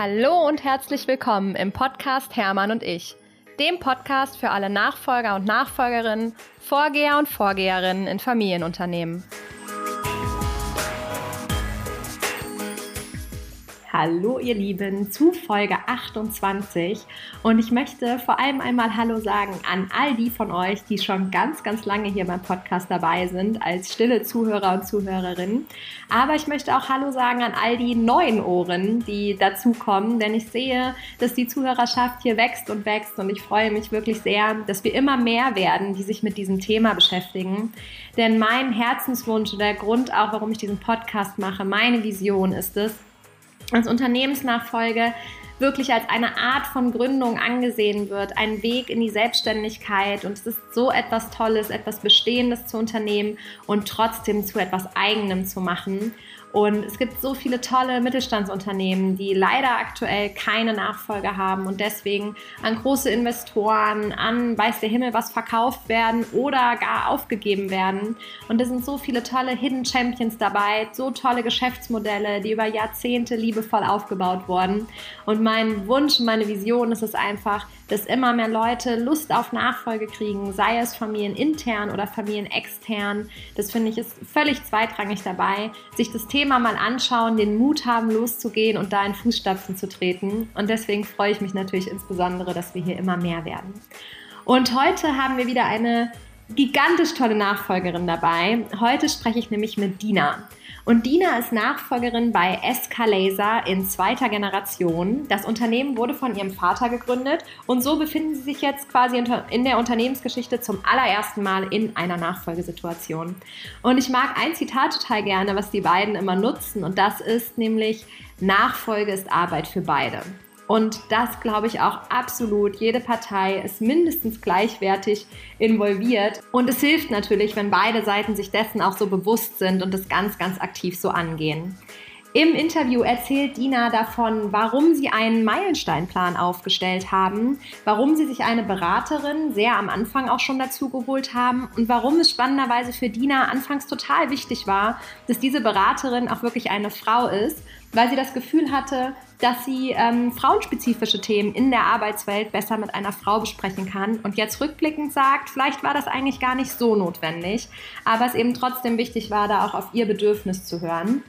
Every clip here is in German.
Hallo und herzlich willkommen im Podcast Hermann und ich, dem Podcast für alle Nachfolger und Nachfolgerinnen, Vorgeher und Vorgeherinnen in Familienunternehmen. Hallo ihr Lieben zu Folge 28 und ich möchte vor allem einmal Hallo sagen an all die von euch, die schon ganz, ganz lange hier beim Podcast dabei sind als stille Zuhörer und Zuhörerinnen. Aber ich möchte auch Hallo sagen an all die neuen Ohren, die dazukommen, denn ich sehe, dass die Zuhörerschaft hier wächst und wächst und ich freue mich wirklich sehr, dass wir immer mehr werden, die sich mit diesem Thema beschäftigen. Denn mein Herzenswunsch und der Grund auch, warum ich diesen Podcast mache, meine Vision ist es, als Unternehmensnachfolge wirklich als eine Art von Gründung angesehen wird, ein Weg in die Selbstständigkeit und es ist so etwas Tolles, etwas Bestehendes zu unternehmen und trotzdem zu etwas Eigenem zu machen. Und es gibt so viele tolle Mittelstandsunternehmen, die leider aktuell keine Nachfolge haben und deswegen an große Investoren, an weiß der Himmel was verkauft werden oder gar aufgegeben werden. Und es sind so viele tolle Hidden Champions dabei, so tolle Geschäftsmodelle, die über Jahrzehnte liebevoll aufgebaut wurden. Und mein Wunsch, meine Vision ist es einfach, dass immer mehr Leute Lust auf Nachfolge kriegen, sei es familienintern oder familienextern. Das finde ich ist völlig zweitrangig dabei, sich das Thema mal anschauen, den Mut haben, loszugehen und da in Fußstapfen zu treten. Und deswegen freue ich mich natürlich insbesondere, dass wir hier immer mehr werden. Und heute haben wir wieder eine gigantisch tolle Nachfolgerin dabei. Heute spreche ich nämlich mit Dina. Und Dina ist Nachfolgerin bei SK Laser in zweiter Generation. Das Unternehmen wurde von ihrem Vater gegründet und so befinden sie sich jetzt quasi in der Unternehmensgeschichte zum allerersten Mal in einer Nachfolgesituation. Und ich mag ein Zitat total gerne, was die beiden immer nutzen und das ist nämlich Nachfolge ist Arbeit für beide. Und das glaube ich auch absolut. Jede Partei ist mindestens gleichwertig involviert. Und es hilft natürlich, wenn beide Seiten sich dessen auch so bewusst sind und es ganz, ganz aktiv so angehen. Im Interview erzählt Dina davon, warum sie einen Meilensteinplan aufgestellt haben, warum sie sich eine Beraterin sehr am Anfang auch schon dazu geholt haben und warum es spannenderweise für Dina anfangs total wichtig war, dass diese Beraterin auch wirklich eine Frau ist, weil sie das Gefühl hatte, dass sie ähm, frauenspezifische Themen in der Arbeitswelt besser mit einer Frau besprechen kann und jetzt rückblickend sagt, vielleicht war das eigentlich gar nicht so notwendig, aber es eben trotzdem wichtig war, da auch auf ihr Bedürfnis zu hören.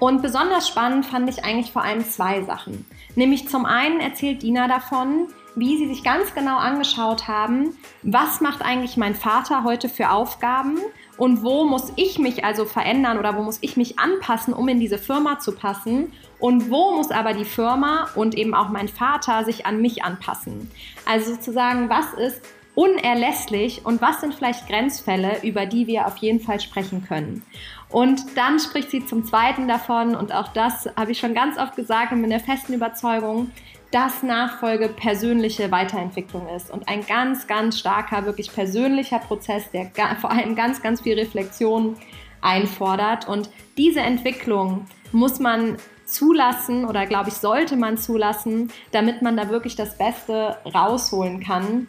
Und besonders spannend fand ich eigentlich vor allem zwei Sachen. Nämlich zum einen erzählt Dina davon, wie sie sich ganz genau angeschaut haben, was macht eigentlich mein Vater heute für Aufgaben und wo muss ich mich also verändern oder wo muss ich mich anpassen, um in diese Firma zu passen und wo muss aber die Firma und eben auch mein Vater sich an mich anpassen. Also sozusagen, was ist unerlässlich und was sind vielleicht Grenzfälle, über die wir auf jeden Fall sprechen können. Und dann spricht sie zum Zweiten davon, und auch das habe ich schon ganz oft gesagt und bin der festen Überzeugung, dass Nachfolge persönliche Weiterentwicklung ist. Und ein ganz, ganz starker, wirklich persönlicher Prozess, der vor allem ganz, ganz viel Reflexion einfordert. Und diese Entwicklung muss man zulassen oder glaube ich, sollte man zulassen, damit man da wirklich das Beste rausholen kann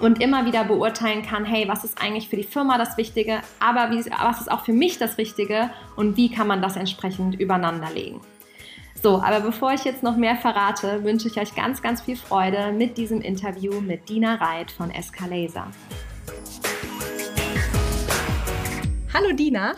und immer wieder beurteilen kann, hey, was ist eigentlich für die Firma das Wichtige, aber wie, was ist auch für mich das Richtige und wie kann man das entsprechend übereinander legen. So, aber bevor ich jetzt noch mehr verrate, wünsche ich euch ganz, ganz viel Freude mit diesem Interview mit Dina Reit von Escalaser. Hallo Dina,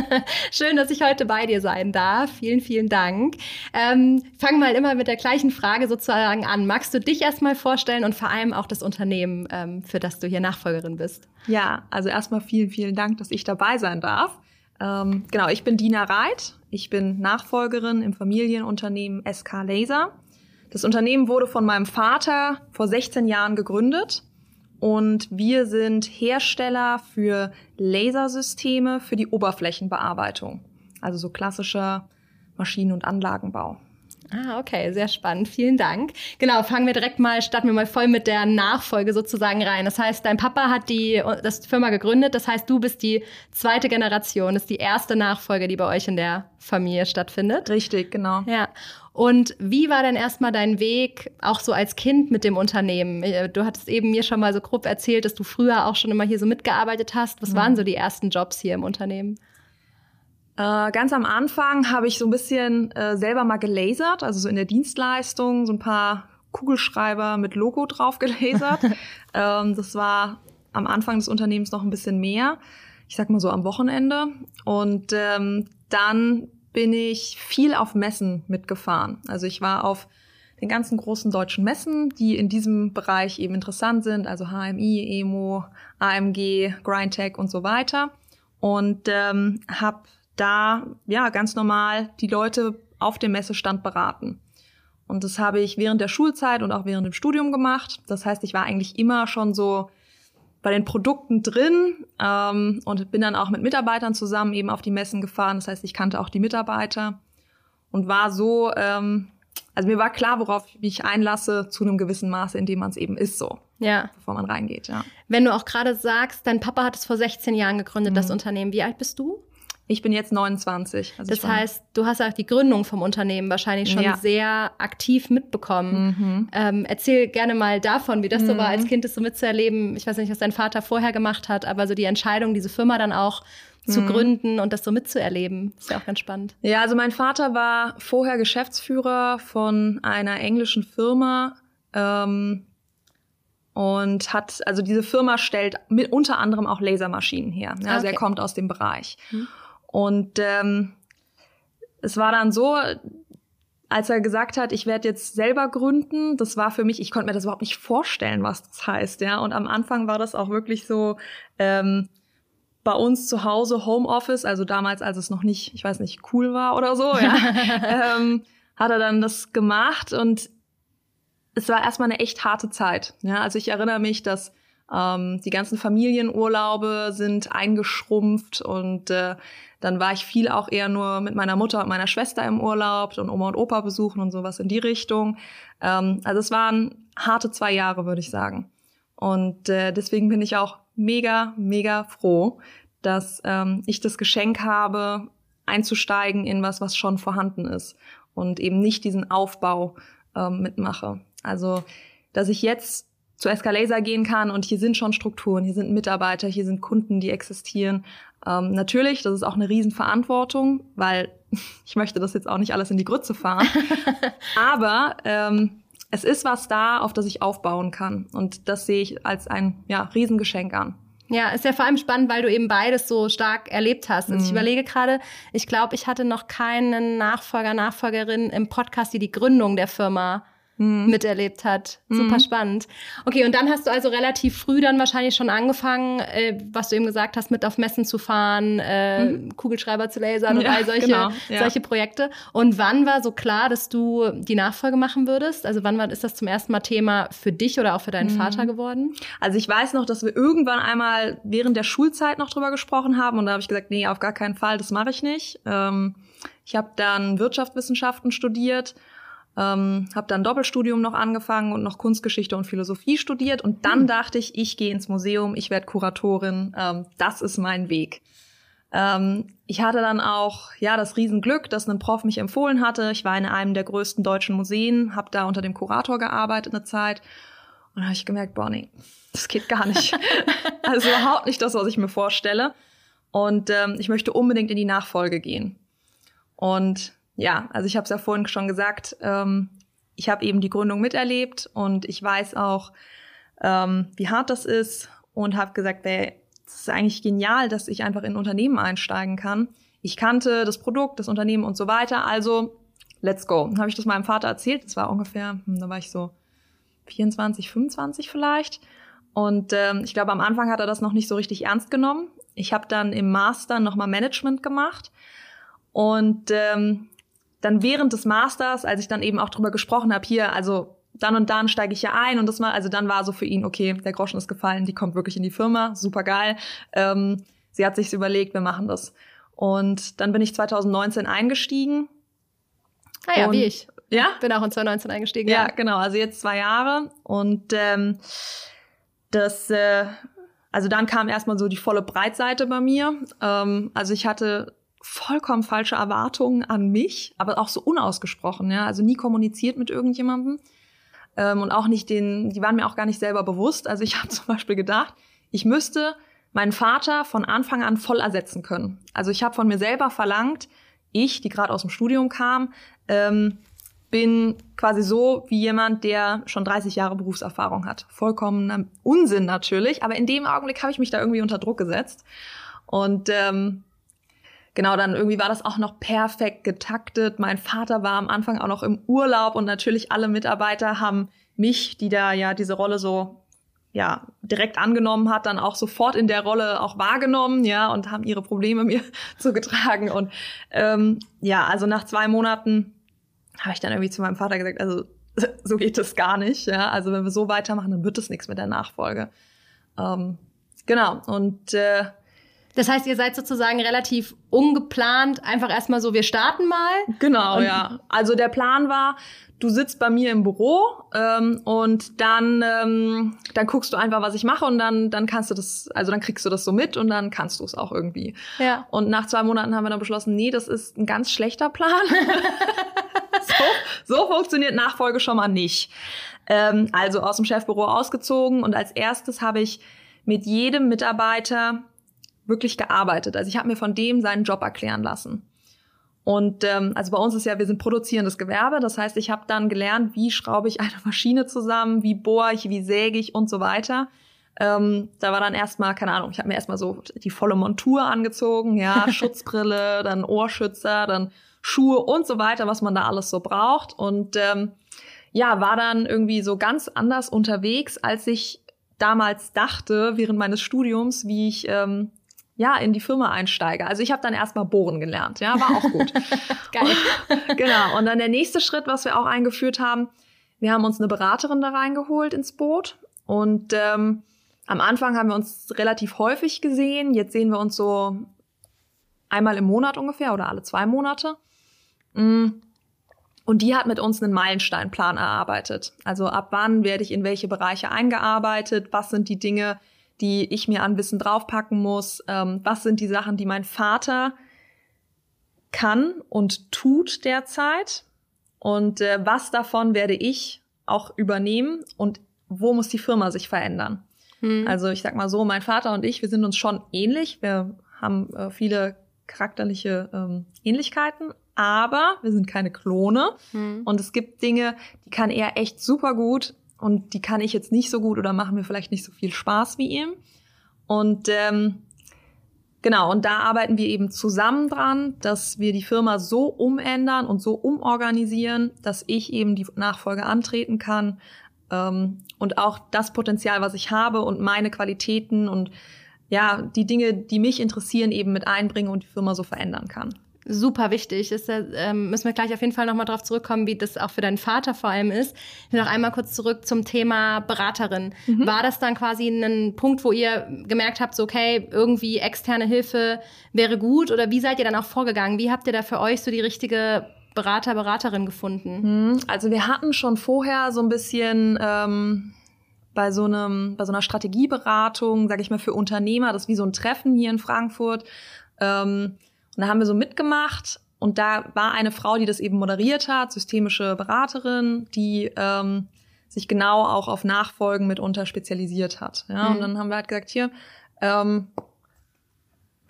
schön, dass ich heute bei dir sein darf. Vielen, vielen Dank. Ähm, fang mal immer mit der gleichen Frage sozusagen an. Magst du dich erstmal vorstellen und vor allem auch das Unternehmen, ähm, für das du hier Nachfolgerin bist? Ja, also erstmal vielen, vielen Dank, dass ich dabei sein darf. Ähm, genau, ich bin Dina Reit. Ich bin Nachfolgerin im Familienunternehmen SK Laser. Das Unternehmen wurde von meinem Vater vor 16 Jahren gegründet und wir sind Hersteller für Lasersysteme für die Oberflächenbearbeitung. Also so klassischer Maschinen- und Anlagenbau. Ah, okay, sehr spannend. Vielen Dank. Genau, fangen wir direkt mal, starten wir mal voll mit der Nachfolge sozusagen rein. Das heißt, dein Papa hat die das Firma gegründet. Das heißt, du bist die zweite Generation, das ist die erste Nachfolge, die bei euch in der Familie stattfindet. Richtig, genau. Ja. Und wie war denn erstmal dein Weg, auch so als Kind mit dem Unternehmen? Äh, du hattest eben mir schon mal so grob erzählt, dass du früher auch schon immer hier so mitgearbeitet hast. Was mhm. waren so die ersten Jobs hier im Unternehmen? Äh, ganz am Anfang habe ich so ein bisschen äh, selber mal gelasert, also so in der Dienstleistung, so ein paar Kugelschreiber mit Logo drauf gelasert. ähm, das war am Anfang des Unternehmens noch ein bisschen mehr. Ich sag mal so am Wochenende. Und ähm, dann bin ich viel auf Messen mitgefahren. Also ich war auf den ganzen großen deutschen Messen, die in diesem Bereich eben interessant sind, also HMI, EMO, AMG, Grindtech und so weiter. Und ähm, habe da ja ganz normal die Leute auf dem Messestand beraten. Und das habe ich während der Schulzeit und auch während dem Studium gemacht. Das heißt, ich war eigentlich immer schon so bei den Produkten drin ähm, und bin dann auch mit Mitarbeitern zusammen eben auf die Messen gefahren. Das heißt, ich kannte auch die Mitarbeiter und war so, ähm, also mir war klar, worauf ich mich einlasse, zu einem gewissen Maße, in dem man es eben ist so. Ja. Bevor man reingeht, ja. Wenn du auch gerade sagst, dein Papa hat es vor 16 Jahren gegründet, mhm. das Unternehmen. Wie alt bist du? Ich bin jetzt 29. Also das heißt, du hast auch die Gründung vom Unternehmen wahrscheinlich schon ja. sehr aktiv mitbekommen. Mhm. Ähm, erzähl gerne mal davon, wie das mhm. so war, als Kind das so mitzuerleben. Ich weiß nicht, was dein Vater vorher gemacht hat, aber so die Entscheidung, diese Firma dann auch zu mhm. gründen und das so mitzuerleben, ist ja auch ganz spannend. Ja, also mein Vater war vorher Geschäftsführer von einer englischen Firma. Ähm, und hat, also diese Firma stellt mit unter anderem auch Lasermaschinen her. Ja, also okay. er kommt aus dem Bereich. Mhm. Und ähm, es war dann so, als er gesagt hat, ich werde jetzt selber gründen, das war für mich, ich konnte mir das überhaupt nicht vorstellen, was das heißt, ja. Und am Anfang war das auch wirklich so ähm, bei uns zu Hause Homeoffice, also damals, als es noch nicht, ich weiß nicht, cool war oder so, ja, ähm, hat er dann das gemacht und es war erstmal eine echt harte Zeit. Ja, also ich erinnere mich, dass ähm, die ganzen Familienurlaube sind eingeschrumpft und äh, dann war ich viel auch eher nur mit meiner Mutter und meiner Schwester im Urlaub und Oma und Opa besuchen und sowas in die Richtung. Ähm, also es waren harte zwei Jahre, würde ich sagen. Und äh, deswegen bin ich auch mega, mega froh, dass ähm, ich das Geschenk habe, einzusteigen in was, was schon vorhanden ist und eben nicht diesen Aufbau ähm, mitmache. Also, dass ich jetzt zu Escalaser gehen kann und hier sind schon Strukturen, hier sind Mitarbeiter, hier sind Kunden, die existieren. Ähm, natürlich, das ist auch eine Riesenverantwortung, weil ich möchte das jetzt auch nicht alles in die Grütze fahren. Aber ähm, es ist was da, auf das ich aufbauen kann. Und das sehe ich als ein ja, Riesengeschenk an. Ja, ist ja vor allem spannend, weil du eben beides so stark erlebt hast. Also ich mhm. überlege gerade, ich glaube, ich hatte noch keinen Nachfolger, Nachfolgerin im Podcast, die die Gründung der Firma mhm. miterlebt hat. Super mhm. spannend. Okay, und dann hast du also relativ früh dann wahrscheinlich schon angefangen, äh, was du eben gesagt hast, mit auf Messen zu fahren, äh, mhm. Kugelschreiber zu lasern und all solche, genau, ja. solche Projekte. Und wann war so klar, dass du die Nachfolge machen würdest? Also wann war, ist das zum ersten Mal Thema für dich oder auch für deinen mhm. Vater geworden? Also ich weiß noch, dass wir irgendwann einmal während der Schulzeit noch drüber gesprochen haben und da habe ich gesagt, nee, auf gar keinen Fall, das mache ich nicht. Ähm, ich habe dann Wirtschaftswissenschaften studiert ähm, habe dann Doppelstudium noch angefangen und noch Kunstgeschichte und Philosophie studiert. Und dann mhm. dachte ich, ich gehe ins Museum, ich werde Kuratorin, ähm, das ist mein Weg. Ähm, ich hatte dann auch ja das Riesenglück, dass ein Prof mich empfohlen hatte. Ich war in einem der größten deutschen Museen, habe da unter dem Kurator gearbeitet eine Zeit. Und habe ich gemerkt, boah, nee, das geht gar nicht. also überhaupt nicht das, was ich mir vorstelle. Und ähm, ich möchte unbedingt in die Nachfolge gehen. Und ja, also ich habe es ja vorhin schon gesagt, ähm, ich habe eben die Gründung miterlebt und ich weiß auch, ähm, wie hart das ist und habe gesagt, es ist eigentlich genial, dass ich einfach in Unternehmen einsteigen kann. Ich kannte das Produkt, das Unternehmen und so weiter, also let's go. Dann habe ich das meinem Vater erzählt, das war ungefähr, hm, da war ich so 24, 25 vielleicht. Und ähm, ich glaube, am Anfang hat er das noch nicht so richtig ernst genommen. Ich habe dann im Master nochmal Management gemacht. Und ähm, dann während des Masters, als ich dann eben auch drüber gesprochen habe, hier, also dann und dann steige ich ja ein und das mal, also dann war so für ihn, okay, der Groschen ist gefallen, die kommt wirklich in die Firma, super geil. Ähm, sie hat sich's überlegt, wir machen das. Und dann bin ich 2019 eingestiegen. Ah ja, wie ich. Ja? Bin auch in 2019 eingestiegen. Ja, ja. genau, also jetzt zwei Jahre. Und ähm, das, äh, also dann kam erstmal so die volle Breitseite bei mir. Ähm, also ich hatte vollkommen falsche Erwartungen an mich, aber auch so unausgesprochen, ja, also nie kommuniziert mit irgendjemandem ähm, und auch nicht den, die waren mir auch gar nicht selber bewusst. Also ich habe zum Beispiel gedacht, ich müsste meinen Vater von Anfang an voll ersetzen können. Also ich habe von mir selber verlangt, ich, die gerade aus dem Studium kam, ähm, bin quasi so wie jemand, der schon 30 Jahre Berufserfahrung hat. Vollkommener Unsinn natürlich, aber in dem Augenblick habe ich mich da irgendwie unter Druck gesetzt. Und ähm, genau, dann irgendwie war das auch noch perfekt getaktet. Mein Vater war am Anfang auch noch im Urlaub und natürlich alle Mitarbeiter haben mich, die da ja diese Rolle so ja direkt angenommen hat, dann auch sofort in der Rolle auch wahrgenommen, ja, und haben ihre Probleme mir zugetragen. Und ähm, ja, also nach zwei Monaten habe ich dann irgendwie zu meinem Vater gesagt, also so geht es gar nicht, ja. Also wenn wir so weitermachen, dann wird es nichts mit der Nachfolge. Ähm, genau. Und äh, das heißt, ihr seid sozusagen relativ ungeplant, einfach erstmal so, wir starten mal. Genau, ja. Also der Plan war, du sitzt bei mir im Büro ähm, und dann ähm, dann guckst du einfach, was ich mache und dann dann kannst du das, also dann kriegst du das so mit und dann kannst du es auch irgendwie. Ja. Und nach zwei Monaten haben wir dann beschlossen, nee, das ist ein ganz schlechter Plan. so, so funktioniert Nachfolge schon mal nicht. Ähm, also aus dem Chefbüro ausgezogen und als erstes habe ich mit jedem Mitarbeiter wirklich gearbeitet. Also ich habe mir von dem seinen Job erklären lassen. Und ähm, also bei uns ist ja, wir sind produzierendes Gewerbe. Das heißt, ich habe dann gelernt, wie schraube ich eine Maschine zusammen, wie bohre ich, wie säge ich und so weiter. Ähm, da war dann erstmal, keine Ahnung, ich habe mir erstmal so die volle Montur angezogen, ja, Schutzbrille, dann Ohrschützer, dann Schuhe und so weiter, was man da alles so braucht. Und ähm, ja, war dann irgendwie so ganz anders unterwegs, als ich damals dachte während meines Studiums, wie ich ähm, ja, in die Firma einsteige. Also ich habe dann erstmal bohren gelernt, ja, war auch gut. Geil. Genau. Und dann der nächste Schritt, was wir auch eingeführt haben, wir haben uns eine Beraterin da reingeholt ins Boot. Und ähm, am Anfang haben wir uns relativ häufig gesehen. Jetzt sehen wir uns so einmal im Monat ungefähr oder alle zwei Monate. Mm. Und die hat mit uns einen Meilensteinplan erarbeitet. Also ab wann werde ich in welche Bereiche eingearbeitet? Was sind die Dinge, die ich mir an Wissen draufpacken muss? Ähm, was sind die Sachen, die mein Vater kann und tut derzeit? Und äh, was davon werde ich auch übernehmen? Und wo muss die Firma sich verändern? Hm. Also ich sag mal so, mein Vater und ich, wir sind uns schon ähnlich. Wir haben äh, viele charakterliche ähm, Ähnlichkeiten, aber wir sind keine Klone. Hm. Und es gibt Dinge, die kann er echt super gut und die kann ich jetzt nicht so gut oder machen mir vielleicht nicht so viel Spaß wie ihm. Und ähm, genau, und da arbeiten wir eben zusammen dran, dass wir die Firma so umändern und so umorganisieren, dass ich eben die Nachfolge antreten kann ähm, und auch das Potenzial, was ich habe und meine Qualitäten und ja, die Dinge, die mich interessieren, eben mit einbringe und die Firma so verändern kann super wichtig. Ist, ähm, müssen wir gleich auf jeden Fall nochmal drauf zurückkommen, wie das auch für deinen Vater vor allem ist. Noch einmal kurz zurück zum Thema Beraterin. Mhm. War das dann quasi ein Punkt, wo ihr gemerkt habt, so okay, irgendwie externe Hilfe wäre gut? Oder wie seid ihr dann auch vorgegangen? Wie habt ihr da für euch so die richtige Berater, Beraterin gefunden? Mhm. Also wir hatten schon vorher so ein bisschen ähm, bei so einem, bei so einer Strategieberatung, sage ich mal, für Unternehmer, das ist wie so ein Treffen hier in Frankfurt. Ähm, und da haben wir so mitgemacht und da war eine Frau, die das eben moderiert hat, systemische Beraterin, die ähm, sich genau auch auf Nachfolgen mitunter spezialisiert hat. Ja, mhm. und dann haben wir halt gesagt, hier, ähm,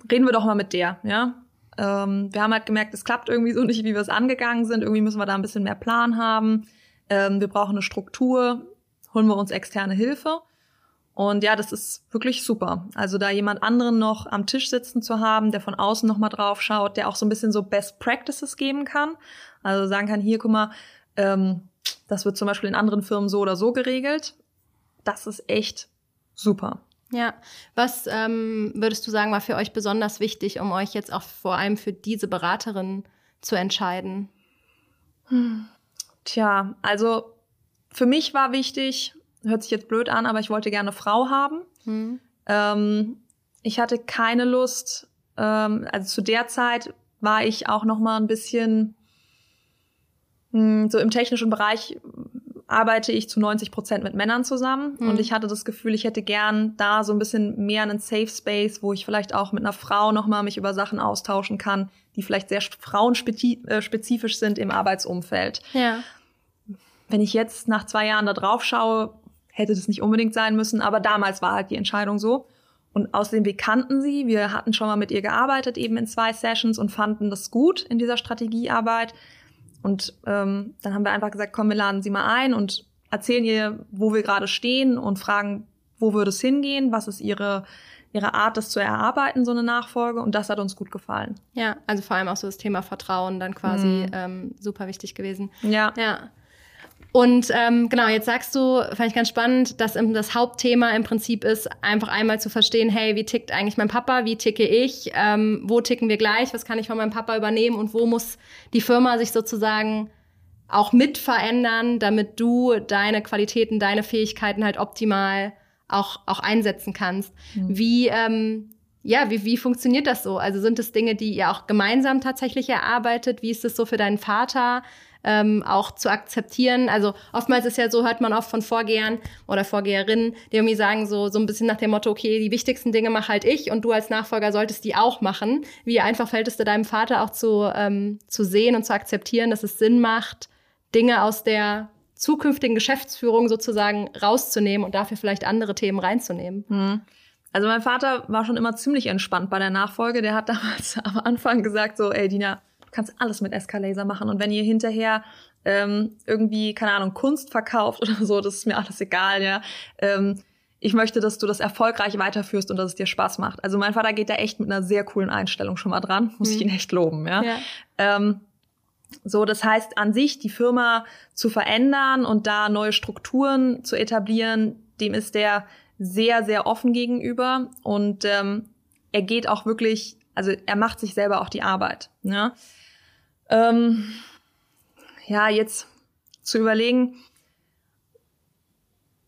reden wir doch mal mit der, ja. Ähm, wir haben halt gemerkt, es klappt irgendwie so nicht, wie wir es angegangen sind. Irgendwie müssen wir da ein bisschen mehr Plan haben. Ähm, wir brauchen eine Struktur, holen wir uns externe Hilfe. Und ja, das ist wirklich super. Also da jemand anderen noch am Tisch sitzen zu haben, der von außen noch mal drauf schaut, der auch so ein bisschen so Best Practices geben kann. Also sagen kann, hier, guck mal, ähm, das wird zum Beispiel in anderen Firmen so oder so geregelt. Das ist echt super. Ja, was ähm, würdest du sagen, war für euch besonders wichtig, um euch jetzt auch vor allem für diese Beraterin zu entscheiden? Hm. Tja, also für mich war wichtig, hört sich jetzt blöd an, aber ich wollte gerne Frau haben. Mhm. Ähm, ich hatte keine Lust, ähm, also zu der Zeit war ich auch noch mal ein bisschen mh, hm, so im technischen Bereich arbeite ich zu 90 Prozent mit Männern zusammen mhm. und ich hatte das Gefühl, ich hätte gern da so ein bisschen mehr einen Safe Space, wo ich vielleicht auch mit einer Frau noch mal mich über Sachen austauschen kann, die vielleicht sehr frauenspezifisch sind im Arbeitsumfeld. Ja. Wenn ich jetzt nach zwei Jahren da drauf schaue, hätte das nicht unbedingt sein müssen, aber damals war halt die Entscheidung so. Und außerdem, wir kannten sie, wir hatten schon mal mit ihr gearbeitet, eben in zwei Sessions und fanden das gut in dieser Strategiearbeit. Und ähm, dann haben wir einfach gesagt, komm, wir laden sie mal ein und erzählen ihr, wo wir gerade stehen und fragen, wo würde es hingehen, was ist ihre ihre Art, das zu erarbeiten, so eine Nachfolge. Und das hat uns gut gefallen. Ja, also vor allem auch so das Thema Vertrauen dann quasi mhm. ähm, super wichtig gewesen. Ja. Ja. Und ähm, genau, jetzt sagst du, fand ich ganz spannend, dass das Hauptthema im Prinzip ist, einfach einmal zu verstehen, hey, wie tickt eigentlich mein Papa, wie ticke ich, ähm, wo ticken wir gleich, was kann ich von meinem Papa übernehmen und wo muss die Firma sich sozusagen auch mit verändern, damit du deine Qualitäten, deine Fähigkeiten halt optimal auch, auch einsetzen kannst. Mhm. Wie, ähm, ja, wie, wie funktioniert das so? Also sind es Dinge, die ihr auch gemeinsam tatsächlich erarbeitet? Wie ist es so für deinen Vater? Ähm, auch zu akzeptieren. Also oftmals ist ja so, hört man oft von Vorgehern oder Vorgeherinnen, die irgendwie sagen so, so ein bisschen nach dem Motto, okay, die wichtigsten Dinge mache halt ich und du als Nachfolger solltest die auch machen. Wie einfach fällt es dir deinem Vater auch zu, ähm, zu sehen und zu akzeptieren, dass es Sinn macht, Dinge aus der zukünftigen Geschäftsführung sozusagen rauszunehmen und dafür vielleicht andere Themen reinzunehmen. Mhm. Also mein Vater war schon immer ziemlich entspannt bei der Nachfolge. Der hat damals am Anfang gesagt so, ey Dina, du kannst alles mit Escalaser machen und wenn ihr hinterher ähm, irgendwie, keine Ahnung, Kunst verkauft oder so, das ist mir alles egal, ja. Ähm, ich möchte, dass du das erfolgreich weiterführst und dass es dir Spaß macht. Also mein Vater geht da echt mit einer sehr coolen Einstellung schon mal dran, muss mhm. ich ihn echt loben, ja. ja. Ähm, so, das heißt, an sich die Firma zu verändern und da neue Strukturen zu etablieren, dem ist der sehr, sehr offen gegenüber und ähm, er geht auch wirklich, also er macht sich selber auch die Arbeit. Ja, ähm, ja jetzt zu überlegen,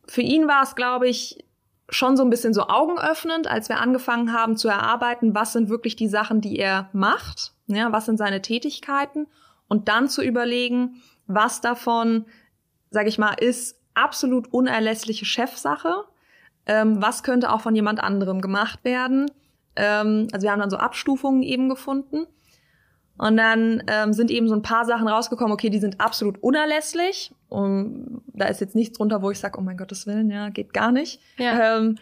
für ihn war es, glaube ich, schon so ein bisschen so augenöffnend, als wir angefangen haben zu erarbeiten, was sind wirklich die Sachen, die er macht, ja, was sind seine Tätigkeiten und dann zu überlegen, was davon, sage ich mal, ist absolut unerlässliche Chefsache, ähm, was könnte auch von jemand anderem gemacht werden. Ähm, also wir haben dann so Abstufungen eben gefunden. Und dann ähm, sind eben so ein paar Sachen rausgekommen, okay, die sind absolut unerlässlich. Und da ist jetzt nichts drunter, wo ich sage, oh mein Gottes Willen, ja, geht gar nicht. Ja. Ähm,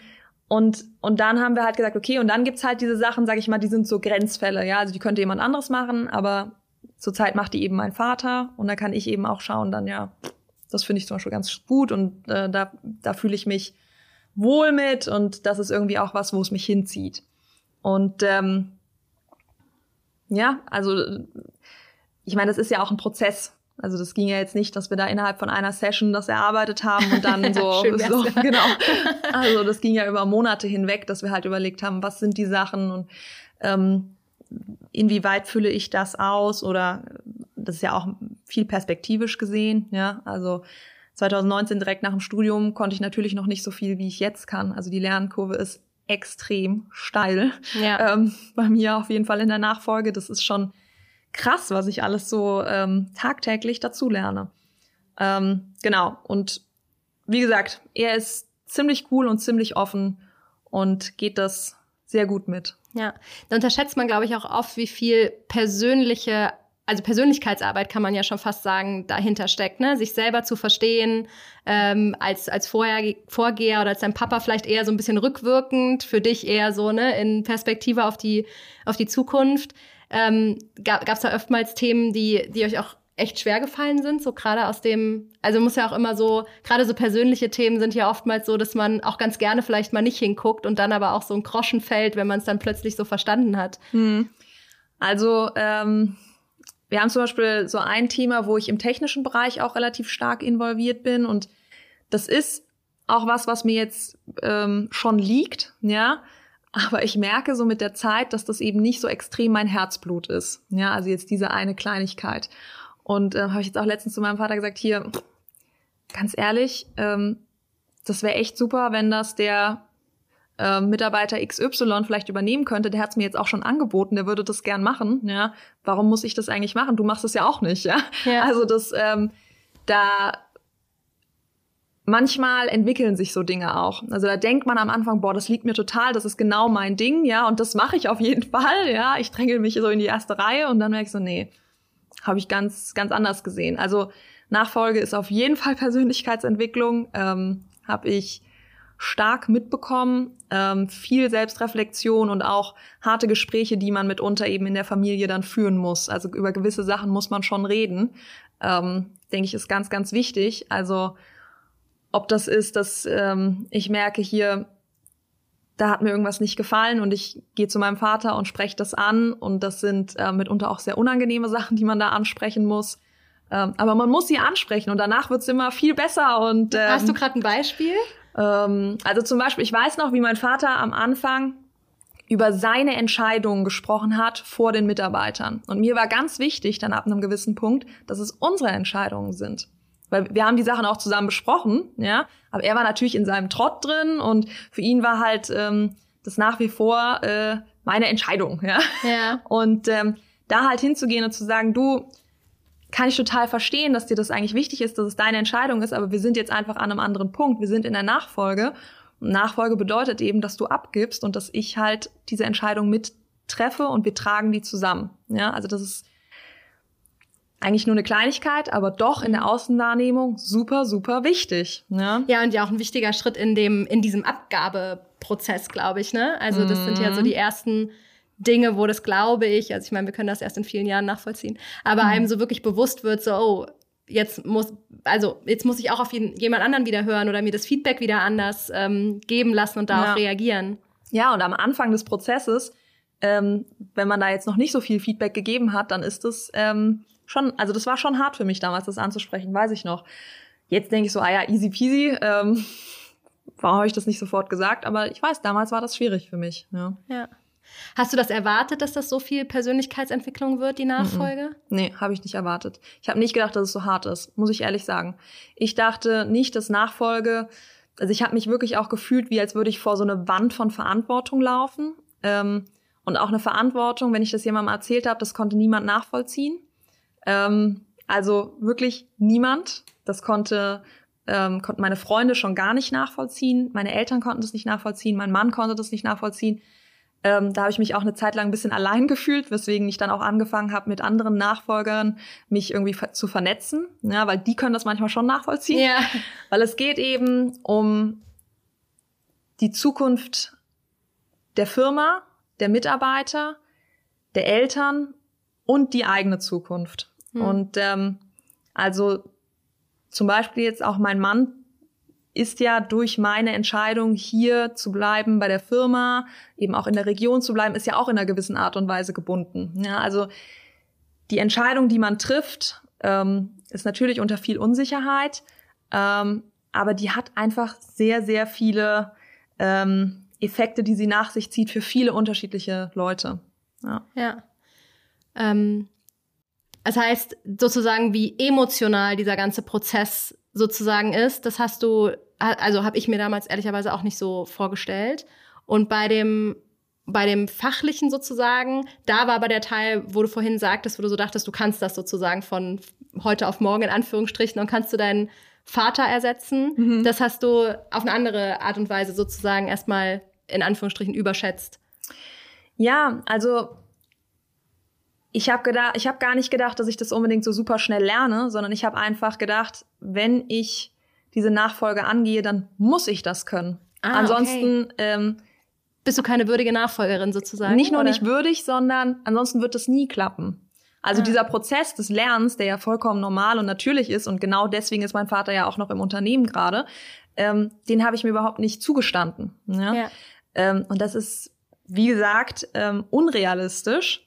und, und dann haben wir halt gesagt, okay, und dann gibt's halt diese Sachen, sage ich mal, die sind so Grenzfälle, ja. Also die könnte jemand anderes machen, aber Zurzeit macht die eben mein Vater und da kann ich eben auch schauen, dann ja, das finde ich zum Beispiel ganz gut und äh, da, da fühle ich mich wohl mit und das ist irgendwie auch was, wo es mich hinzieht. Und ähm, ja, also ich meine, das ist ja auch ein Prozess. Also das ging ja jetzt nicht, dass wir da innerhalb von einer Session das erarbeitet haben und dann so, so genau. Also das ging ja über Monate hinweg, dass wir halt überlegt haben, was sind die Sachen und ähm, inwieweit fülle ich das aus oder das ist ja auch viel perspektivisch gesehen, ja, also 2019 direkt nach dem Studium konnte ich natürlich noch nicht so viel, wie ich jetzt kann. Also die Lernkurve ist extrem steil. Ja. Ähm, bei mir auf jeden Fall in der Nachfolge. Das ist schon krass, was ich alles so ähm, tagtäglich dazu lerne. Ähm, genau. Und wie gesagt, er ist ziemlich cool und ziemlich offen und geht das sehr gut mit. Ja, da unterschätzt man, glaube ich, auch oft, wie viel persönliche, also Persönlichkeitsarbeit kann man ja schon fast sagen, dahinter steckt, ne? Sich selber zu verstehen, ähm, als, als Vorher Vorgeher oder als dein Papa vielleicht eher so ein bisschen rückwirkend, für dich eher so, ne, in Perspektive auf die, auf die Zukunft. Ähm, gab es da oftmals Themen, die, die euch auch echt schwer gefallen sind, so gerade aus dem, also muss ja auch immer so, gerade so persönliche Themen sind ja oftmals so, dass man auch ganz gerne vielleicht mal nicht hinguckt und dann aber auch so ein Groschen fällt, wenn man es dann plötzlich so verstanden hat. Hm. Also ähm, wir haben zum Beispiel so ein Thema, wo ich im technischen Bereich auch relativ stark involviert bin und das ist auch was, was mir jetzt ähm, schon liegt, ja. Aber ich merke so mit der Zeit, dass das eben nicht so extrem mein Herzblut ist. Ja, also jetzt diese eine Kleinigkeit. Und äh, habe ich jetzt auch letztens zu meinem Vater gesagt, hier, ganz ehrlich, ähm, das wäre echt super, wenn das der äh, Mitarbeiter XY vielleicht übernehmen könnte. Der hat es mir jetzt auch schon angeboten, der würde das gern machen. Ja, warum muss ich das eigentlich machen? Du machst es ja auch nicht, ja. ja. Also das, ähm, da manchmal entwickeln sich so Dinge auch. Also da denkt man am Anfang, boah, das liegt mir total, das ist genau mein Ding, ja, und das mache ich auf jeden Fall, ja. Ich dränge mich so in die erste Reihe und dann merke ich so, nee, habe ich ganz, ganz anders gesehen. Also Nachfolge ist auf jeden Fall Persönlichkeitsentwicklung. Ähm, habe ich stark mitbekommen. Ähm, viel Selbstreflexion und auch harte Gespräche, die man mitunter eben in der Familie dann führen muss. Also über gewisse Sachen muss man schon reden. Ähm, denke ich, ist ganz, ganz wichtig. Also ob das ist, dass ähm, ich merke hier, da hat mir irgendwas nicht gefallen und ich gehe zu meinem Vater und spreche das an und das sind äh, mitunter auch sehr unangenehme Sachen, die man da ansprechen muss. Ähm, aber man muss sie ansprechen und danach wird's immer viel besser. Und ähm, hast du gerade ein Beispiel? Ähm, also zum Beispiel, ich weiß noch, wie mein Vater am Anfang über seine Entscheidungen gesprochen hat vor den Mitarbeitern. Und mir war ganz wichtig, dann ab einem gewissen Punkt, dass es unsere Entscheidungen sind. Weil wir haben die Sachen auch zusammen besprochen, ja. Aber er war natürlich in seinem Trott drin und für ihn war halt ähm, das nach wie vor äh, meine Entscheidung, ja. ja. Und ähm, da halt hinzugehen und zu sagen, du, kann ich total verstehen, dass dir das eigentlich wichtig ist, dass es deine Entscheidung ist, aber wir sind jetzt einfach an einem anderen Punkt. Wir sind in der Nachfolge. Und Nachfolge bedeutet eben, dass du abgibst und dass ich halt diese Entscheidung mittreffe und wir tragen die zusammen. Ja, also das ist eigentlich nur eine Kleinigkeit, aber doch in der Außenwahrnehmung super, super wichtig. Ja, ja und ja auch ein wichtiger Schritt in dem, in diesem Abgabeprozess, glaube ich, ne? Also das mhm. sind ja so die ersten Dinge, wo das glaube ich, also ich meine, wir können das erst in vielen Jahren nachvollziehen, aber mhm. einem so wirklich bewusst wird, so, oh, jetzt muss, also jetzt muss ich auch auf jeden, jemand anderen wieder hören oder mir das Feedback wieder anders ähm, geben lassen und darauf ja. reagieren. Ja, und am Anfang des Prozesses, ähm, wenn man da jetzt noch nicht so viel Feedback gegeben hat, dann ist es ähm, schon, also das war schon hart für mich damals, das anzusprechen, weiß ich noch. Jetzt denke ich so, ah ja, easy peasy. Ähm, warum habe ich das nicht sofort gesagt? Aber ich weiß, damals war das schwierig für mich. Ja. ja. Hast du das erwartet, dass das so viel Persönlichkeitsentwicklung wird, die Nachfolge? Nee, habe ich nicht erwartet. Ich habe nicht gedacht, dass es so hart ist, muss ich ehrlich sagen. Ich dachte nicht, dass Nachfolge, also ich habe mich wirklich auch gefühlt, wie als würde ich vor so eine Wand von Verantwortung laufen. Ähm, und auch eine Verantwortung, wenn ich das jemandem erzählt habe, das konnte niemand nachvollziehen. Ähm, also wirklich niemand. Das konnte ähm, konnten meine Freunde schon gar nicht nachvollziehen, meine Eltern konnten das nicht nachvollziehen, mein Mann konnte das nicht nachvollziehen. Ähm, da habe ich mich auch eine Zeit lang ein bisschen allein gefühlt, weswegen ich dann auch angefangen habe, mit anderen Nachfolgern mich irgendwie zu vernetzen, ja, weil die können das manchmal schon nachvollziehen. Ja. Weil es geht eben um die Zukunft der Firma, der Mitarbeiter, der Eltern und die eigene Zukunft. Hm. Und ähm, also zum Beispiel jetzt auch mein Mann ist ja durch meine Entscheidung, hier zu bleiben bei der Firma, eben auch in der Region zu bleiben, ist ja auch in einer gewissen Art und Weise gebunden. Ja, also die Entscheidung, die man trifft, ähm, ist natürlich unter viel Unsicherheit, ähm, aber die hat einfach sehr, sehr viele ähm, Effekte, die sie nach sich zieht für viele unterschiedliche Leute. Ja. ja. Ähm, das heißt sozusagen, wie emotional dieser ganze Prozess sozusagen ist, das hast du, also habe ich mir damals ehrlicherweise auch nicht so vorgestellt. Und bei dem bei dem fachlichen sozusagen, da war aber der Teil, wo du vorhin sagtest, wo du so dachtest, du kannst das sozusagen von heute auf morgen in Anführungsstrichen und kannst du deinen Vater ersetzen. Mhm. Das hast du auf eine andere Art und Weise sozusagen erstmal in Anführungsstrichen überschätzt. Ja, also ich habe gedacht, ich habe gar nicht gedacht, dass ich das unbedingt so super schnell lerne, sondern ich habe einfach gedacht, wenn ich diese Nachfolge angehe, dann muss ich das können. Ah, ansonsten okay. ähm, bist du keine würdige Nachfolgerin sozusagen. Nicht nur oder? nicht würdig, sondern ansonsten wird das nie klappen. Also ah. dieser Prozess des Lernens, der ja vollkommen normal und natürlich ist und genau deswegen ist mein Vater ja auch noch im Unternehmen gerade, ähm, den habe ich mir überhaupt nicht zugestanden. Ja? ja. Ähm, und das ist, wie gesagt, ähm, unrealistisch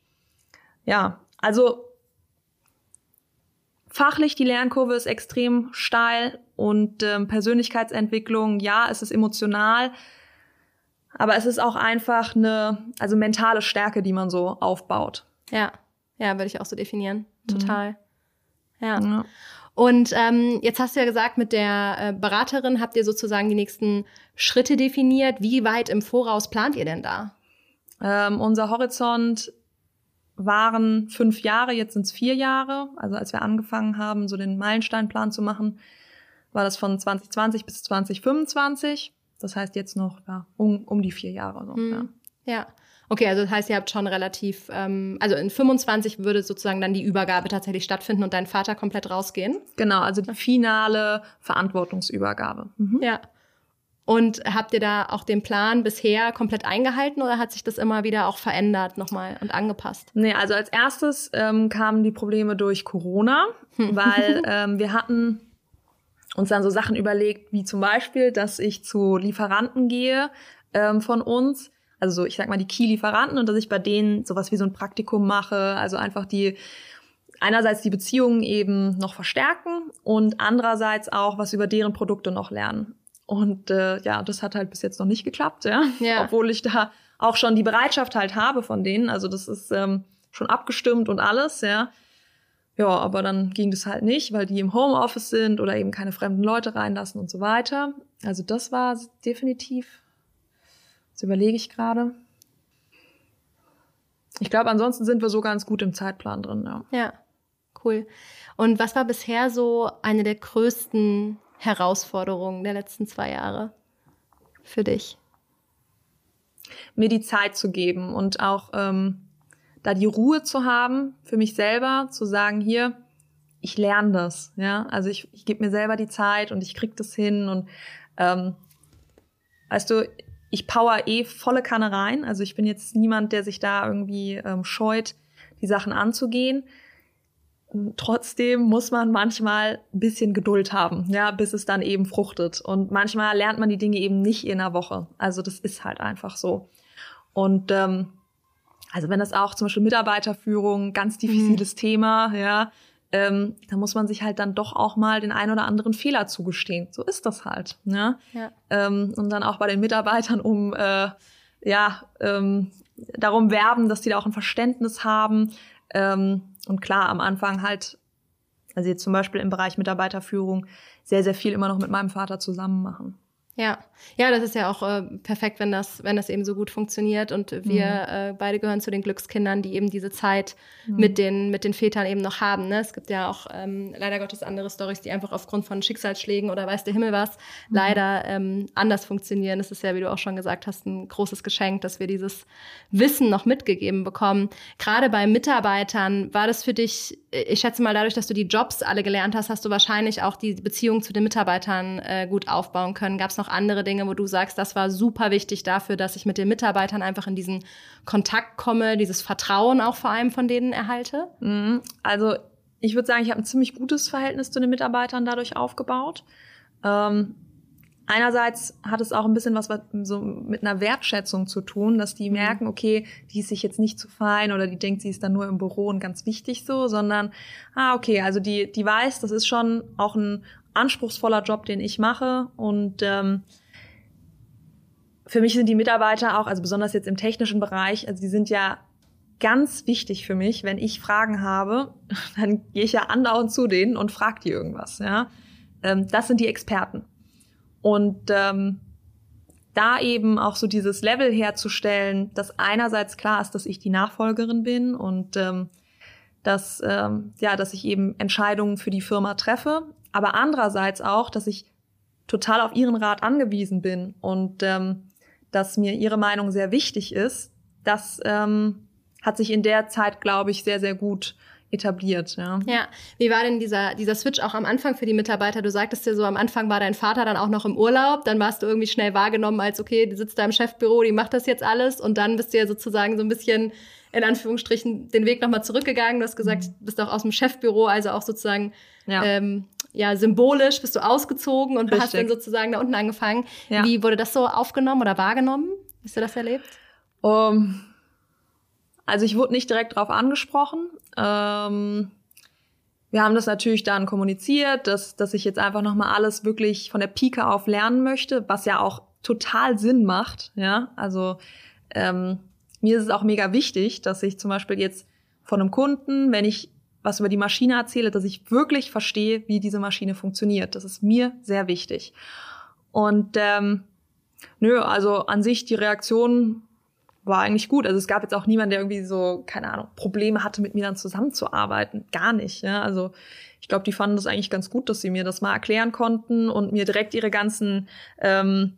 ja, also fachlich die Lernkurve ist extrem steil und ähm, Persönlichkeitsentwicklung, ja, es ist emotional, aber es ist auch einfach eine, also mentale Stärke, die man so aufbaut. Ja, ja, würde ich auch so definieren. Total. Mhm. Ja. ja. Und ähm, jetzt hast du ja gesagt, mit der äh, Beraterin habt ihr sozusagen die nächsten Schritte definiert. Wie weit im Voraus plant ihr denn da? Ähm, unser Horizont waren fünf Jahre, jetzt sind es vier Jahre. Also als wir angefangen haben, so den Meilensteinplan zu machen, war das von 2020 bis 2025. Das heißt jetzt noch ja, um, um die vier Jahre. So, mhm. ja. ja. Okay, also das heißt, ihr habt schon relativ, ähm, also in 25 würde sozusagen dann die Übergabe tatsächlich stattfinden und dein Vater komplett rausgehen. Genau, also die finale Verantwortungsübergabe. Mhm. Ja. Und habt ihr da auch den Plan bisher komplett eingehalten oder hat sich das immer wieder auch verändert nochmal und angepasst? Nee, also als erstes ähm, kamen die Probleme durch Corona, hm. weil ähm, wir hatten uns dann so Sachen überlegt, wie zum Beispiel, dass ich zu Lieferanten gehe ähm, von uns, also so, ich sag mal die Key-Lieferanten und dass ich bei denen sowas wie so ein Praktikum mache, also einfach die einerseits die Beziehungen eben noch verstärken und andererseits auch was über deren Produkte noch lernen. Und äh, ja, das hat halt bis jetzt noch nicht geklappt, ja. ja. Obwohl ich da auch schon die Bereitschaft halt habe von denen. Also das ist ähm, schon abgestimmt und alles, ja. Ja, aber dann ging das halt nicht, weil die im Homeoffice sind oder eben keine fremden Leute reinlassen und so weiter. Also das war definitiv, das überlege ich gerade. Ich glaube, ansonsten sind wir so ganz gut im Zeitplan drin, ja. Ja, cool. Und was war bisher so eine der größten Herausforderungen der letzten zwei Jahre für dich? Mir die Zeit zu geben und auch ähm, da die Ruhe zu haben für mich selber, zu sagen, hier, ich lerne das, ja, also ich, ich gebe mir selber die Zeit und ich krieg das hin und ähm, weißt du, ich power eh volle Kanne rein, also ich bin jetzt niemand, der sich da irgendwie ähm, scheut, die Sachen anzugehen trotzdem muss man manchmal ein bisschen Geduld haben, ja, bis es dann eben fruchtet. Und manchmal lernt man die Dinge eben nicht in einer Woche. Also das ist halt einfach so. Und ähm, also wenn das auch zum Beispiel Mitarbeiterführung, ganz diffiziles mhm. Thema, ja, ähm, da muss man sich halt dann doch auch mal den ein oder anderen Fehler zugestehen. So ist das halt. Ne? Ja. Ähm, und dann auch bei den Mitarbeitern um äh, ja ähm, darum werben, dass die da auch ein Verständnis haben. Ähm, und klar, am Anfang halt, also jetzt zum Beispiel im Bereich Mitarbeiterführung, sehr, sehr viel immer noch mit meinem Vater zusammen machen. Ja, ja, das ist ja auch äh, perfekt, wenn das, wenn das eben so gut funktioniert. Und wir mhm. äh, beide gehören zu den Glückskindern, die eben diese Zeit mhm. mit den mit den Vätern eben noch haben. Ne? Es gibt ja auch ähm, leider Gottes andere Stories, die einfach aufgrund von Schicksalsschlägen oder weiß der Himmel was mhm. leider ähm, anders funktionieren. Das ist ja, wie du auch schon gesagt hast, ein großes Geschenk, dass wir dieses Wissen noch mitgegeben bekommen. Gerade bei Mitarbeitern war das für dich, ich schätze mal, dadurch, dass du die Jobs alle gelernt hast, hast du wahrscheinlich auch die Beziehung zu den Mitarbeitern äh, gut aufbauen können. Gab es noch andere Dinge, wo du sagst, das war super wichtig dafür, dass ich mit den Mitarbeitern einfach in diesen Kontakt komme, dieses Vertrauen auch vor allem von denen erhalte? Mhm. Also ich würde sagen, ich habe ein ziemlich gutes Verhältnis zu den Mitarbeitern dadurch aufgebaut. Ähm, einerseits hat es auch ein bisschen was so mit einer Wertschätzung zu tun, dass die mhm. merken, okay, die ist sich jetzt nicht zu fein oder die denkt, sie ist dann nur im Büro und ganz wichtig so, sondern ah okay, also die die weiß, das ist schon auch ein anspruchsvoller Job, den ich mache. Und ähm, für mich sind die Mitarbeiter auch, also besonders jetzt im technischen Bereich, also die sind ja ganz wichtig für mich. Wenn ich Fragen habe, dann gehe ich ja andauernd zu denen und frage die irgendwas. Ja, ähm, das sind die Experten. Und ähm, da eben auch so dieses Level herzustellen, dass einerseits klar ist, dass ich die Nachfolgerin bin und ähm, dass ähm, ja, dass ich eben Entscheidungen für die Firma treffe, aber andererseits auch, dass ich total auf ihren Rat angewiesen bin und ähm, dass mir ihre Meinung sehr wichtig ist. Das ähm, hat sich in der Zeit, glaube ich, sehr, sehr gut etabliert. Ja. ja, wie war denn dieser, dieser Switch auch am Anfang für die Mitarbeiter? Du sagtest ja so, am Anfang war dein Vater dann auch noch im Urlaub, dann warst du irgendwie schnell wahrgenommen als, okay, die sitzt da im Chefbüro, die macht das jetzt alles und dann bist du ja sozusagen so ein bisschen in Anführungsstrichen den Weg nochmal zurückgegangen. Du hast gesagt, mhm. bist auch aus dem Chefbüro, also auch sozusagen ja. Ähm, ja, symbolisch bist du ausgezogen und Richtig. hast dann sozusagen da unten angefangen. Ja. Wie wurde das so aufgenommen oder wahrgenommen? Hast du das erlebt? Um, also ich wurde nicht direkt darauf angesprochen. Ähm, wir haben das natürlich dann kommuniziert, dass, dass ich jetzt einfach nochmal alles wirklich von der Pike auf lernen möchte, was ja auch total Sinn macht. Ja, also ähm, mir ist es auch mega wichtig, dass ich zum Beispiel jetzt von einem Kunden, wenn ich was über die Maschine erzähle, dass ich wirklich verstehe, wie diese Maschine funktioniert. Das ist mir sehr wichtig. Und ähm, nö, also an sich die Reaktion war eigentlich gut. Also es gab jetzt auch niemanden, der irgendwie so, keine Ahnung, Probleme hatte, mit mir dann zusammenzuarbeiten. Gar nicht. Ja? Also ich glaube, die fanden das eigentlich ganz gut, dass sie mir das mal erklären konnten und mir direkt ihre ganzen ähm,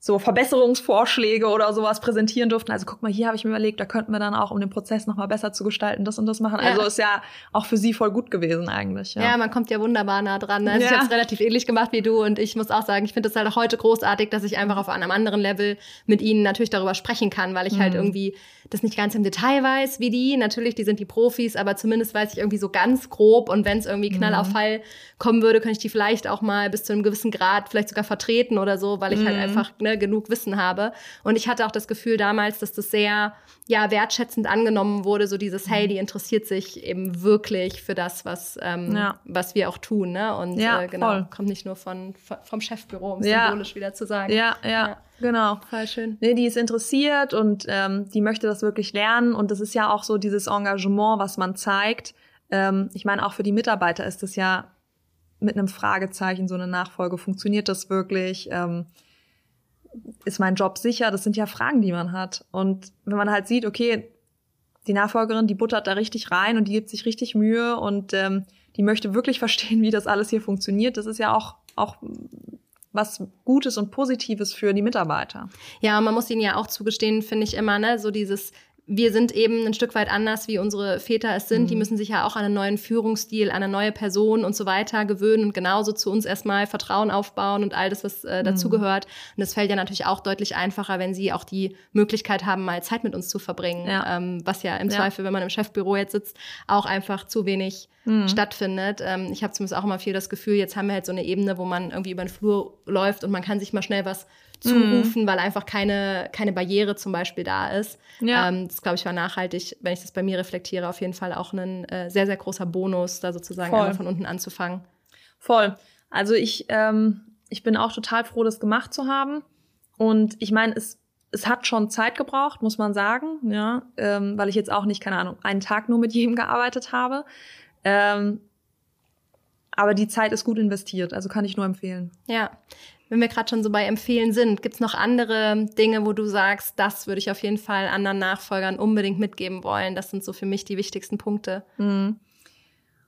so Verbesserungsvorschläge oder sowas präsentieren durften. Also guck mal, hier habe ich mir überlegt, da könnten wir dann auch, um den Prozess nochmal besser zu gestalten, das und das machen. Ja. Also ist ja auch für sie voll gut gewesen eigentlich. Ja, ja man kommt ja wunderbar nah dran. Ne? Also ja. Ich habe es relativ ähnlich gemacht wie du und ich muss auch sagen, ich finde es halt auch heute großartig, dass ich einfach auf einem anderen Level mit ihnen natürlich darüber sprechen kann, weil ich halt mhm. halt irgendwie das nicht ganz im Detail weiß wie die. Natürlich, die sind die Profis, aber zumindest weiß ich irgendwie so ganz grob und wenn es irgendwie Knall auf mhm. Fall kommen würde, könnte ich die vielleicht auch mal bis zu einem gewissen Grad vielleicht sogar vertreten oder so, weil ich halt mhm. einfach ne, genug Wissen habe. Und ich hatte auch das Gefühl damals, dass das sehr ja wertschätzend angenommen wurde, so dieses Hey, die interessiert sich eben wirklich für das, was ähm, ja. was wir auch tun, ne? Und ja, äh, genau, voll. kommt nicht nur von, vom Chefbüro, um es ja. symbolisch wieder zu sagen. Ja, ja, ja. Genau. Voll schön. Nee, die ist interessiert und ähm, die möchte das wirklich lernen. Und das ist ja auch so dieses Engagement, was man zeigt. Ähm, ich meine, auch für die Mitarbeiter ist das ja mit einem Fragezeichen so eine Nachfolge. Funktioniert das wirklich? Ähm, ist mein Job sicher? Das sind ja Fragen, die man hat. Und wenn man halt sieht, okay, die Nachfolgerin, die buttert da richtig rein und die gibt sich richtig Mühe und ähm, die möchte wirklich verstehen, wie das alles hier funktioniert. Das ist ja auch, auch was Gutes und Positives für die Mitarbeiter. Ja, man muss ihnen ja auch zugestehen, finde ich immer, ne, so dieses wir sind eben ein Stück weit anders, wie unsere Väter es sind. Mhm. Die müssen sich ja auch an einen neuen Führungsstil, an eine neue Person und so weiter gewöhnen und genauso zu uns erstmal Vertrauen aufbauen und all das, was äh, dazugehört. Mhm. Und das fällt ja natürlich auch deutlich einfacher, wenn sie auch die Möglichkeit haben, mal Zeit mit uns zu verbringen. Ja. Ähm, was ja im ja. Zweifel, wenn man im Chefbüro jetzt sitzt, auch einfach zu wenig mhm. stattfindet. Ähm, ich habe zumindest auch immer viel das Gefühl, jetzt haben wir halt so eine Ebene, wo man irgendwie über den Flur läuft und man kann sich mal schnell was zurufen, mhm. weil einfach keine, keine Barriere zum Beispiel da ist. Ja. Ähm, das, glaube ich, war nachhaltig, wenn ich das bei mir reflektiere, auf jeden Fall auch ein äh, sehr, sehr großer Bonus, da sozusagen einmal von unten anzufangen. Voll. Also ich, ähm, ich bin auch total froh, das gemacht zu haben. Und ich meine, es, es hat schon Zeit gebraucht, muss man sagen, ja, ähm, weil ich jetzt auch nicht, keine Ahnung, einen Tag nur mit jedem gearbeitet habe. Ähm, aber die Zeit ist gut investiert, also kann ich nur empfehlen. Ja, wenn wir gerade schon so bei Empfehlen sind, gibt's noch andere Dinge, wo du sagst, das würde ich auf jeden Fall anderen Nachfolgern unbedingt mitgeben wollen? Das sind so für mich die wichtigsten Punkte. Mhm.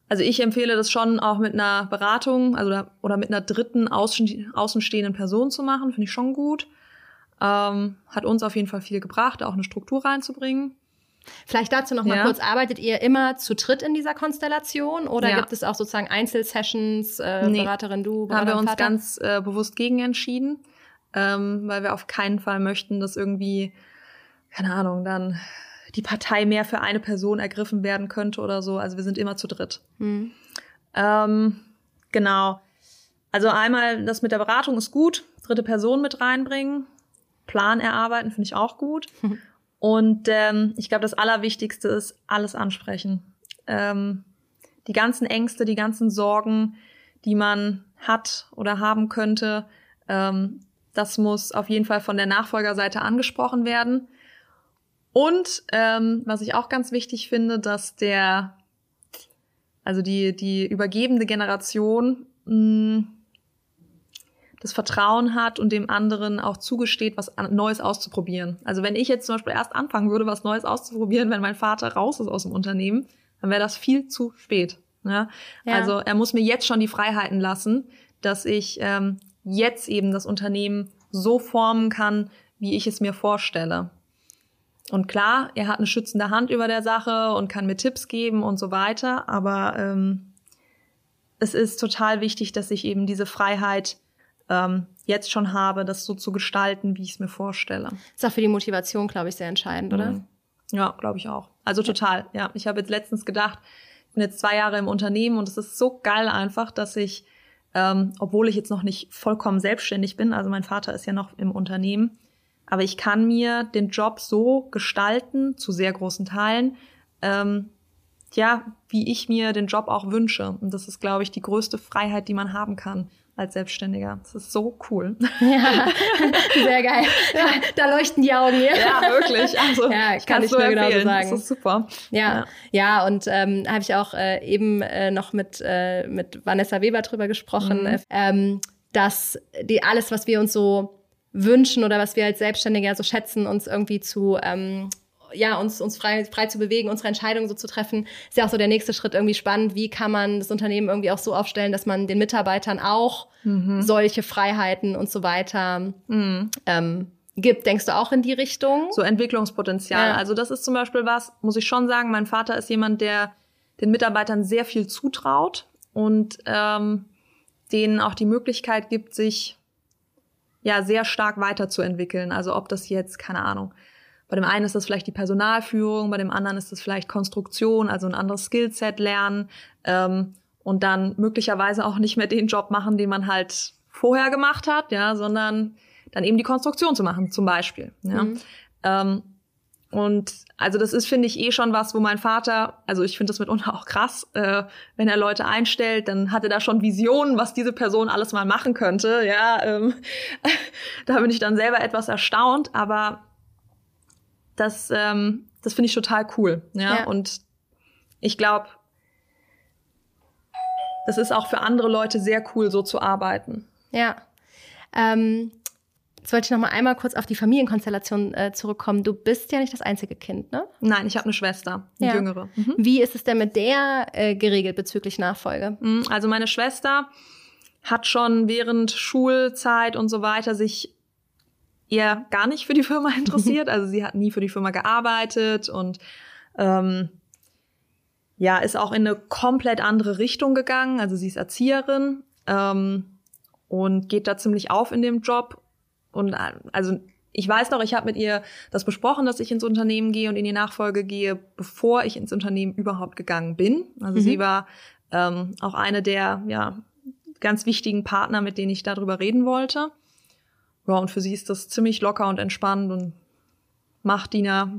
Also ich empfehle das schon auch mit einer Beratung, also oder mit einer dritten außen, außenstehenden Person zu machen, finde ich schon gut. Ähm, hat uns auf jeden Fall viel gebracht, auch eine Struktur reinzubringen. Vielleicht dazu noch mal ja. kurz, arbeitet ihr immer zu dritt in dieser Konstellation oder ja. gibt es auch sozusagen Einzelsessions, äh, nee. Beraterin du, Berater Haben wir uns ganz äh, bewusst gegen entschieden, ähm, weil wir auf keinen Fall möchten, dass irgendwie, keine Ahnung, dann die Partei mehr für eine Person ergriffen werden könnte oder so. Also wir sind immer zu dritt. Hm. Ähm, genau. Also einmal das mit der Beratung ist gut, dritte Person mit reinbringen, Plan erarbeiten finde ich auch gut. Und ähm, ich glaube, das Allerwichtigste ist alles ansprechen. Ähm, die ganzen Ängste, die ganzen Sorgen, die man hat oder haben könnte, ähm, das muss auf jeden Fall von der Nachfolgerseite angesprochen werden. Und ähm, was ich auch ganz wichtig finde, dass der, also die, die übergebende Generation mh, das Vertrauen hat und dem anderen auch zugesteht, was Neues auszuprobieren. Also wenn ich jetzt zum Beispiel erst anfangen würde, was Neues auszuprobieren, wenn mein Vater raus ist aus dem Unternehmen, dann wäre das viel zu spät. Ja? ja? Also er muss mir jetzt schon die Freiheiten lassen, dass ich ähm, jetzt eben das Unternehmen so formen kann, wie ich es mir vorstelle. Und klar, er hat eine schützende Hand über der Sache und kann mir Tipps geben und so weiter, aber ähm, es ist total wichtig, dass ich eben diese Freiheit ähm, jetzt schon habe, das so zu gestalten, wie ich es mir vorstelle. Ist auch für die Motivation, glaube ich, sehr entscheidend, oder? Mhm. Ja, glaube ich auch. Also total. Ja, ich habe jetzt letztens gedacht, ich bin jetzt zwei Jahre im Unternehmen und es ist so geil einfach, dass ich, ähm, obwohl ich jetzt noch nicht vollkommen selbstständig bin, also mein Vater ist ja noch im Unternehmen, aber ich kann mir den Job so gestalten, zu sehr großen Teilen, ähm, ja, wie ich mir den Job auch wünsche. Und das ist, glaube ich, die größte Freiheit, die man haben kann als Selbstständiger. Das ist so cool. Ja, sehr geil. Ja. Da leuchten die Augen hier. Ja, wirklich. Also, ja, kann ich nur genau sagen. Das ist super. Ja, ja, ja und ähm, habe ich auch äh, eben äh, noch mit, äh, mit Vanessa Weber drüber gesprochen, mhm. ähm, dass die alles, was wir uns so wünschen oder was wir als Selbstständiger so schätzen, uns irgendwie zu ähm, ja, uns, uns frei, frei zu bewegen, unsere Entscheidungen so zu treffen, ist ja auch so der nächste Schritt irgendwie spannend. Wie kann man das Unternehmen irgendwie auch so aufstellen, dass man den Mitarbeitern auch mhm. solche Freiheiten und so weiter mhm. ähm, gibt. Denkst du auch in die Richtung? So Entwicklungspotenzial. Ja. Also das ist zum Beispiel was, muss ich schon sagen, mein Vater ist jemand, der den Mitarbeitern sehr viel zutraut und ähm, denen auch die Möglichkeit gibt, sich ja sehr stark weiterzuentwickeln. Also ob das jetzt, keine Ahnung, bei dem einen ist das vielleicht die Personalführung, bei dem anderen ist das vielleicht Konstruktion, also ein anderes Skillset lernen ähm, und dann möglicherweise auch nicht mehr den Job machen, den man halt vorher gemacht hat, ja, sondern dann eben die Konstruktion zu machen, zum Beispiel. Ja. Mhm. Ähm, und also das ist, finde ich, eh schon was, wo mein Vater, also ich finde das mitunter auch krass, äh, wenn er Leute einstellt, dann hat er da schon Visionen, was diese Person alles mal machen könnte. Ja, ähm, da bin ich dann selber etwas erstaunt, aber das, ähm, das finde ich total cool. Ja, ja. und ich glaube, das ist auch für andere Leute sehr cool, so zu arbeiten. Ja. Ähm, Jetzt wollte ich noch mal einmal kurz auf die Familienkonstellation äh, zurückkommen. Du bist ja nicht das einzige Kind, ne? Nein, ich habe eine Schwester, eine ja. jüngere. Mhm. Wie ist es denn mit der äh, geregelt bezüglich Nachfolge? Mhm, also meine Schwester hat schon während Schulzeit und so weiter sich eher gar nicht für die Firma interessiert. also sie hat nie für die Firma gearbeitet und ähm, ja, ist auch in eine komplett andere Richtung gegangen. Also sie ist Erzieherin ähm, und geht da ziemlich auf in dem Job und äh, also ich weiß noch, ich habe mit ihr das besprochen, dass ich ins Unternehmen gehe und in die Nachfolge gehe, bevor ich ins Unternehmen überhaupt gegangen bin. Also mhm. sie war ähm, auch eine der ja, ganz wichtigen Partner, mit denen ich darüber reden wollte. Ja, und für sie ist das ziemlich locker und entspannt und mach Dina,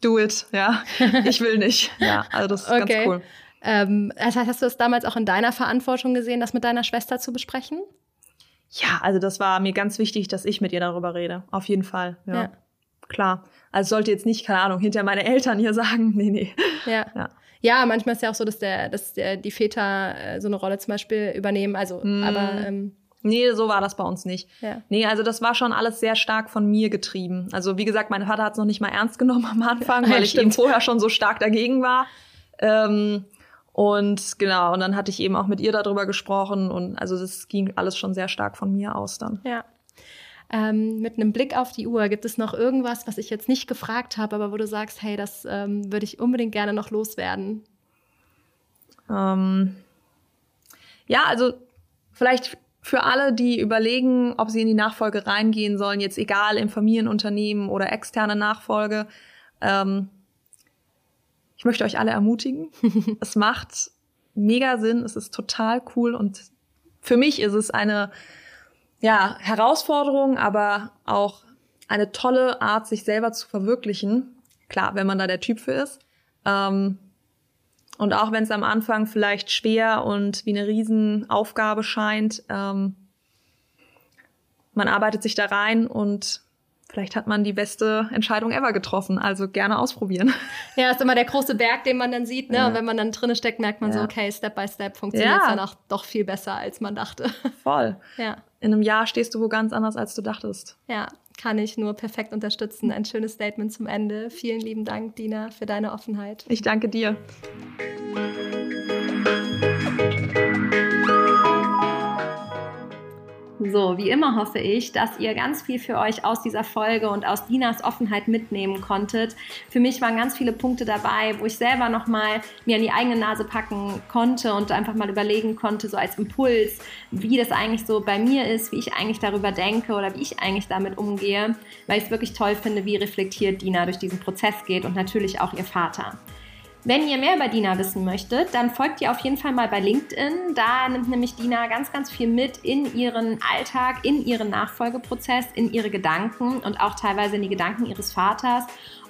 do it, ja. Ich will nicht. Ja, also das ist okay. ganz cool. Ähm, das heißt, hast du es damals auch in deiner Verantwortung gesehen, das mit deiner Schwester zu besprechen? Ja, also das war mir ganz wichtig, dass ich mit ihr darüber rede. Auf jeden Fall. Ja. ja. Klar. Also sollte jetzt nicht, keine Ahnung, hinter meine Eltern hier sagen, nee, nee. Ja. ja. Ja, manchmal ist ja auch so, dass der, dass der, die Väter äh, so eine Rolle zum Beispiel übernehmen. Also, mm. aber ähm, Nee, so war das bei uns nicht. Ja. Nee, also das war schon alles sehr stark von mir getrieben. Also wie gesagt, mein Vater hat es noch nicht mal ernst genommen am Anfang, weil ich eben vorher schon so stark dagegen war. Ähm, und genau, und dann hatte ich eben auch mit ihr darüber gesprochen und also das ging alles schon sehr stark von mir aus dann. Ja. Ähm, mit einem Blick auf die Uhr, gibt es noch irgendwas, was ich jetzt nicht gefragt habe, aber wo du sagst, hey, das ähm, würde ich unbedingt gerne noch loswerden? Ähm, ja, also vielleicht für alle, die überlegen, ob sie in die Nachfolge reingehen sollen, jetzt egal im Familienunternehmen oder externe Nachfolge, ähm, ich möchte euch alle ermutigen. es macht mega Sinn, es ist total cool und für mich ist es eine ja, Herausforderung, aber auch eine tolle Art, sich selber zu verwirklichen. Klar, wenn man da der Typ für ist. Ähm, und auch wenn es am Anfang vielleicht schwer und wie eine Riesenaufgabe scheint, ähm, man arbeitet sich da rein und vielleicht hat man die beste Entscheidung ever getroffen. Also gerne ausprobieren. Ja, ist immer der große Berg, den man dann sieht. Ne? Ja. Und wenn man dann drinne steckt, merkt man ja. so, okay, Step by Step funktioniert es ja. dann auch doch viel besser, als man dachte. Voll. Ja. In einem Jahr stehst du wo ganz anders, als du dachtest. Ja, kann ich nur perfekt unterstützen. Ein schönes Statement zum Ende. Vielen lieben Dank, Dina, für deine Offenheit. Ich danke dir. So, wie immer hoffe ich, dass ihr ganz viel für euch aus dieser Folge und aus Dinas Offenheit mitnehmen konntet. Für mich waren ganz viele Punkte dabei, wo ich selber nochmal mir an die eigene Nase packen konnte und einfach mal überlegen konnte, so als Impuls, wie das eigentlich so bei mir ist, wie ich eigentlich darüber denke oder wie ich eigentlich damit umgehe, weil ich es wirklich toll finde, wie reflektiert Dina durch diesen Prozess geht und natürlich auch ihr Vater. Wenn ihr mehr über Dina wissen möchtet, dann folgt ihr auf jeden Fall mal bei LinkedIn. Da nimmt nämlich Dina ganz, ganz viel mit in ihren Alltag, in ihren Nachfolgeprozess, in ihre Gedanken und auch teilweise in die Gedanken ihres Vaters.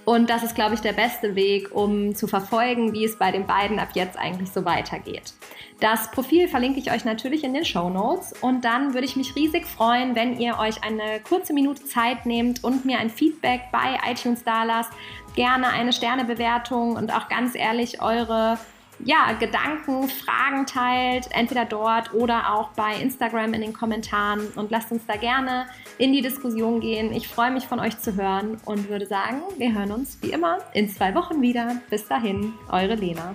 Und das ist, glaube ich, der beste Weg, um zu verfolgen, wie es bei den beiden ab jetzt eigentlich so weitergeht. Das Profil verlinke ich euch natürlich in den Show Notes und dann würde ich mich riesig freuen, wenn ihr euch eine kurze Minute Zeit nehmt und mir ein Feedback bei iTunes da lasst, gerne eine Sternebewertung und auch ganz ehrlich eure ja, Gedanken, Fragen teilt, entweder dort oder auch bei Instagram in den Kommentaren und lasst uns da gerne in die Diskussion gehen. Ich freue mich von euch zu hören und würde sagen, wir hören uns wie immer in zwei Wochen wieder. Bis dahin, eure Lena.